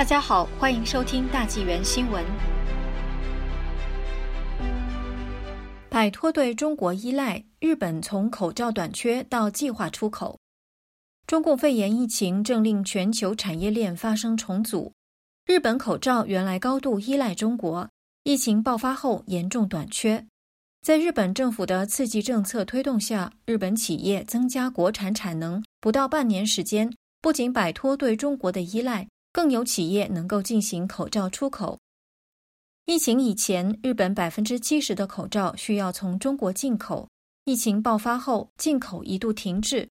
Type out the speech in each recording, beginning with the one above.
大家好，欢迎收听大纪元新闻。摆脱对中国依赖，日本从口罩短缺到计划出口。中共肺炎疫情正令全球产业链发生重组。日本口罩原来高度依赖中国，疫情爆发后严重短缺。在日本政府的刺激政策推动下，日本企业增加国产产能，不到半年时间，不仅摆脱对中国的依赖。更有企业能够进行口罩出口。疫情以前，日本百分之七十的口罩需要从中国进口。疫情爆发后，进口一度停滞。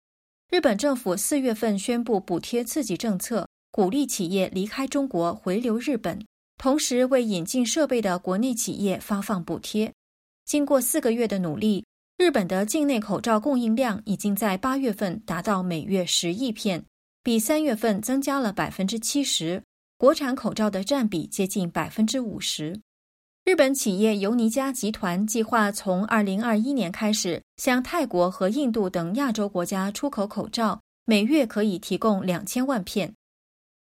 日本政府四月份宣布补贴刺激政策，鼓励企业离开中国回流日本，同时为引进设备的国内企业发放补贴。经过四个月的努力，日本的境内口罩供应量已经在八月份达到每月十亿片。比三月份增加了百分之七十，国产口罩的占比接近百分之五十。日本企业尤尼加集团计划从二零二一年开始向泰国和印度等亚洲国家出口口罩，每月可以提供两千万片。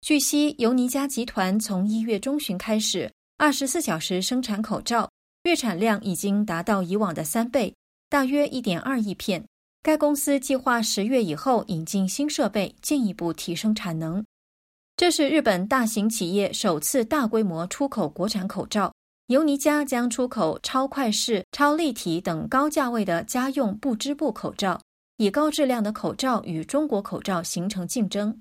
据悉，尤尼加集团从一月中旬开始，二十四小时生产口罩，月产量已经达到以往的三倍，大约一点二亿片。该公司计划十月以后引进新设备，进一步提升产能。这是日本大型企业首次大规模出口国产口罩。尤尼加将出口超快式、超立体等高价位的家用不织布口罩，以高质量的口罩与中国口罩形成竞争。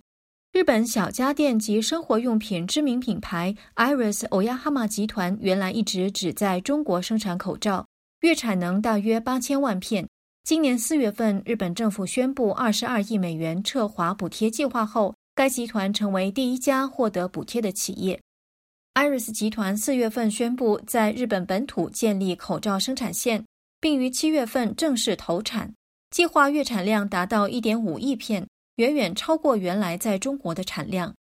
日本小家电及生活用品知名品牌 Iris Oyahama 集团原来一直只在中国生产口罩，月产能大约八千万片。今年四月份，日本政府宣布二十二亿美元撤华补贴计划后，该集团成为第一家获得补贴的企业。Iris 集团四月份宣布在日本本土建立口罩生产线，并于七月份正式投产，计划月产量达到一点五亿片，远远超过原来在中国的产量。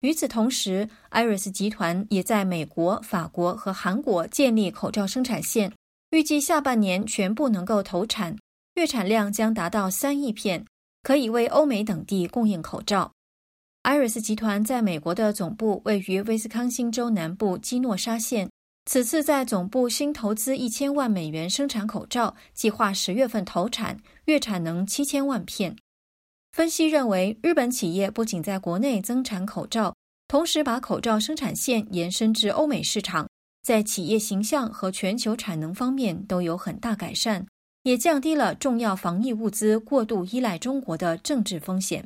与此同时，Iris 集团也在美国、法国和韩国建立口罩生产线，预计下半年全部能够投产。月产量将达到三亿片，可以为欧美等地供应口罩。艾瑞斯集团在美国的总部位于威斯康星州南部基诺沙县，此次在总部新投资一千万美元生产口罩，计划十月份投产，月产能七千万片。分析认为，日本企业不仅在国内增产口罩，同时把口罩生产线延伸至欧美市场，在企业形象和全球产能方面都有很大改善。也降低了重要防疫物资过度依赖中国的政治风险。